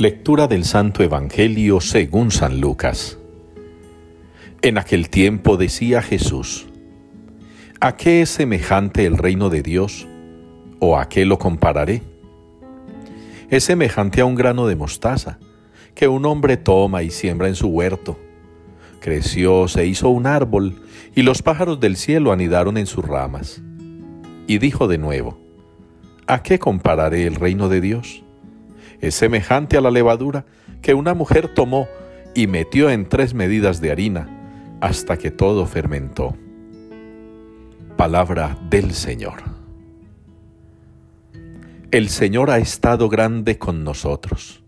Lectura del Santo Evangelio según San Lucas. En aquel tiempo decía Jesús, ¿A qué es semejante el reino de Dios? ¿O a qué lo compararé? Es semejante a un grano de mostaza que un hombre toma y siembra en su huerto. Creció, se hizo un árbol, y los pájaros del cielo anidaron en sus ramas. Y dijo de nuevo, ¿A qué compararé el reino de Dios? Es semejante a la levadura que una mujer tomó y metió en tres medidas de harina hasta que todo fermentó. Palabra del Señor. El Señor ha estado grande con nosotros.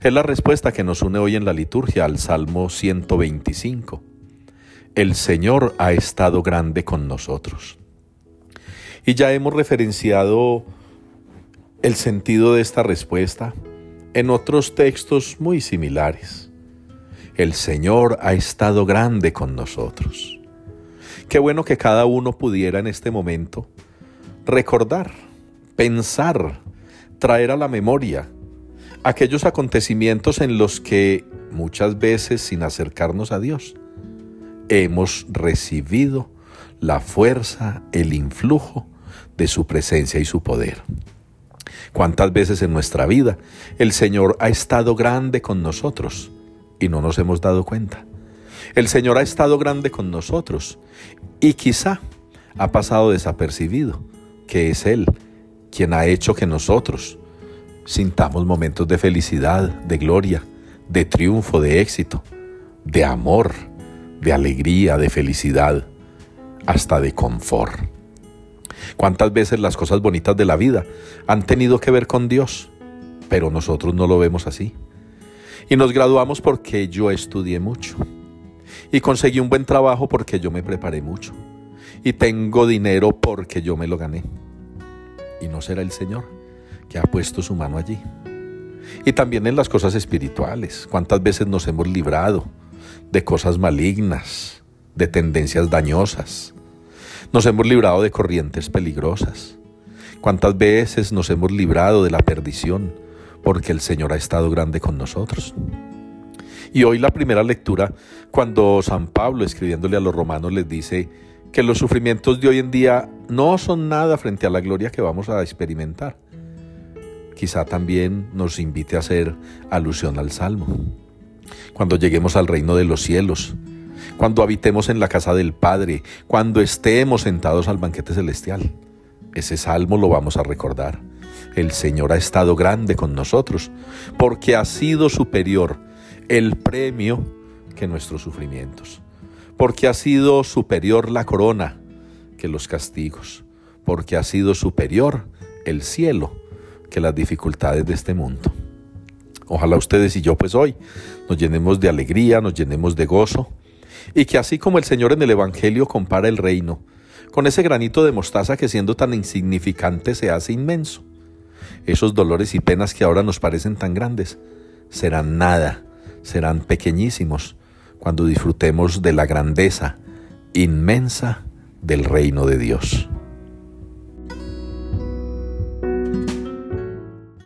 Es la respuesta que nos une hoy en la liturgia al Salmo 125. El Señor ha estado grande con nosotros. Y ya hemos referenciado el sentido de esta respuesta en otros textos muy similares. El Señor ha estado grande con nosotros. Qué bueno que cada uno pudiera en este momento recordar, pensar, traer a la memoria aquellos acontecimientos en los que muchas veces sin acercarnos a Dios hemos recibido la fuerza, el influjo de su presencia y su poder. ¿Cuántas veces en nuestra vida el Señor ha estado grande con nosotros y no nos hemos dado cuenta? El Señor ha estado grande con nosotros y quizá ha pasado desapercibido que es Él quien ha hecho que nosotros sintamos momentos de felicidad, de gloria, de triunfo, de éxito, de amor, de alegría, de felicidad, hasta de confort. ¿Cuántas veces las cosas bonitas de la vida han tenido que ver con Dios? Pero nosotros no lo vemos así. Y nos graduamos porque yo estudié mucho. Y conseguí un buen trabajo porque yo me preparé mucho. Y tengo dinero porque yo me lo gané. Y no será el Señor que ha puesto su mano allí. Y también en las cosas espirituales. ¿Cuántas veces nos hemos librado de cosas malignas, de tendencias dañosas, nos hemos librado de corrientes peligrosas. ¿Cuántas veces nos hemos librado de la perdición? Porque el Señor ha estado grande con nosotros. Y hoy la primera lectura, cuando San Pablo escribiéndole a los romanos les dice que los sufrimientos de hoy en día no son nada frente a la gloria que vamos a experimentar. Quizá también nos invite a hacer alusión al Salmo. Cuando lleguemos al reino de los cielos, cuando habitemos en la casa del Padre, cuando estemos sentados al banquete celestial. Ese salmo lo vamos a recordar. El Señor ha estado grande con nosotros, porque ha sido superior el premio que nuestros sufrimientos, porque ha sido superior la corona que los castigos, porque ha sido superior el cielo que las dificultades de este mundo. Ojalá ustedes y yo pues hoy nos llenemos de alegría, nos llenemos de gozo, y que así como el Señor en el Evangelio compara el reino, con ese granito de mostaza que siendo tan insignificante se hace inmenso, esos dolores y penas que ahora nos parecen tan grandes serán nada, serán pequeñísimos cuando disfrutemos de la grandeza inmensa del reino de Dios.